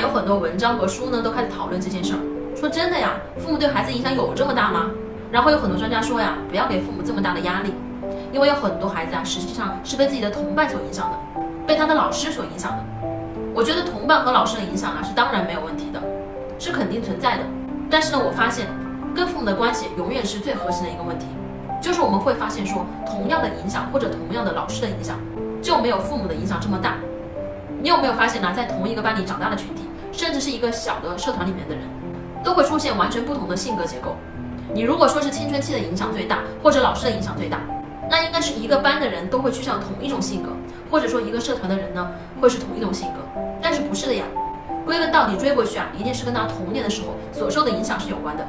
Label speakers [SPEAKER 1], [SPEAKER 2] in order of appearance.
[SPEAKER 1] 有很多文章和书呢都开始讨论这件事儿，说真的呀，父母对孩子影响有这么大吗？然后有很多专家说呀，不要给父母这么大的压力，因为有很多孩子啊，实际上是被自己的同伴所影响的，被他的老师所影响的。我觉得同伴和老师的影响啊是当然没有问题的，是肯定存在的。但是呢，我发现跟父母的关系永远是最核心的一个问题，就是我们会发现说，同样的影响或者同样的老师的影响，就没有父母的影响这么大。你有没有发现呢？在同一个班里长大的群体，甚至是一个小的社团里面的人，都会出现完全不同的性格结构。你如果说是青春期的影响最大，或者老师的影响最大，那应该是一个班的人都会趋向同一种性格，或者说一个社团的人呢会是同一种性格。但是不是的呀？归根到底追过去啊，一定是跟他童年的时候所受的影响是有关的。